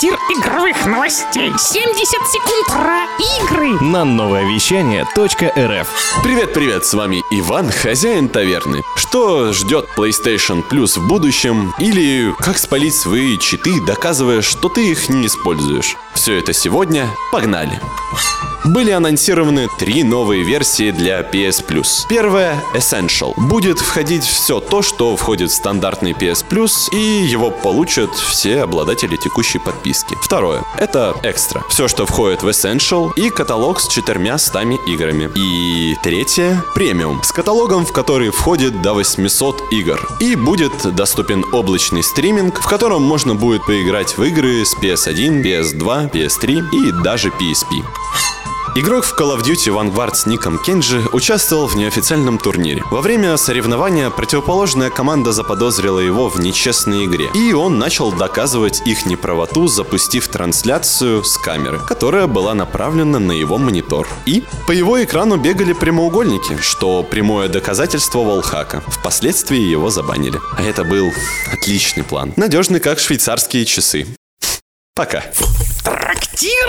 Трактир игровых новостей. 70 секунд про игры. на новое вещание .рф. Привет-привет, с вами Иван, хозяин таверны. Что ждет PlayStation Plus в будущем? Или как спалить свои читы, доказывая, что ты их не используешь? Все это сегодня. Погнали! Были анонсированы три новые версии для PS Plus. Первая — Essential. Будет входить все то, что входит в стандартный PS Plus, и его получат все обладатели текущей подписки. Второе — это Extra. Все, что входит в Essential, и каталог с четырьмя стами играми. И третье — Премиум, с каталогом, в который входит до 800 игр. И будет доступен облачный стриминг, в котором можно будет поиграть в игры с PS1, PS2, PS3 и даже PSP. Игрок в Call of Duty Vanguard с ником Кенджи участвовал в неофициальном турнире. Во время соревнования противоположная команда заподозрила его в нечестной игре, и он начал доказывать их неправоту, запустив трансляцию с камеры, которая была направлена на его монитор. И по его экрану бегали прямоугольники, что прямое доказательство волхака. Впоследствии его забанили. А это был отличный план. Надежный, как швейцарские часы. Пока. Трактир